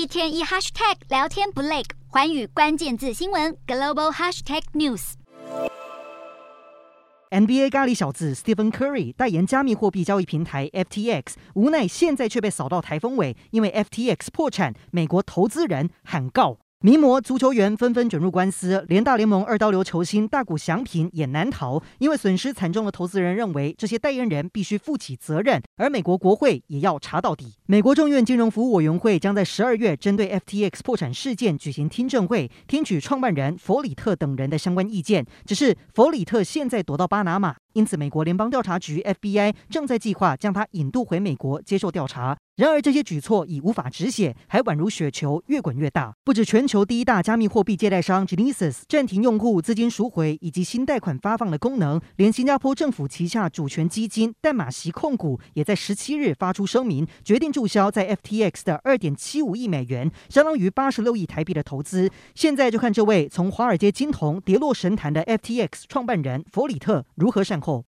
一天一 hashtag 聊天不累，环宇关键字新闻 global hashtag news。NBA 咖喱小子 Stephen Curry 代言加密货币交易平台 FTX，无奈现在却被扫到台风尾，因为 FTX 破产，美国投资人喊告。名模、足球员纷纷卷入官司，连大联盟二刀流球星大谷翔平也难逃。因为损失惨重的投资人认为，这些代言人必须负起责任，而美国国会也要查到底。美国众院金融服务委员会将在十二月针对 FTX 破产事件举行听证会，听取创办人弗里特等人的相关意见。只是弗里特现在躲到巴拿马，因此美国联邦调查局 FBI 正在计划将他引渡回美国接受调查。然而，这些举措已无法止血，还宛如雪球越滚越大。不止全球第一大加密货币借贷商 Genesis 暂停用户资金赎回以及新贷款发放的功能，连新加坡政府旗下主权基金淡马锡控股也在十七日发出声明，决定注销在 FTX 的二点七五亿美元，相当于八十六亿台币的投资。现在就看这位从华尔街金童跌落神坛的 FTX 创办人弗里特如何善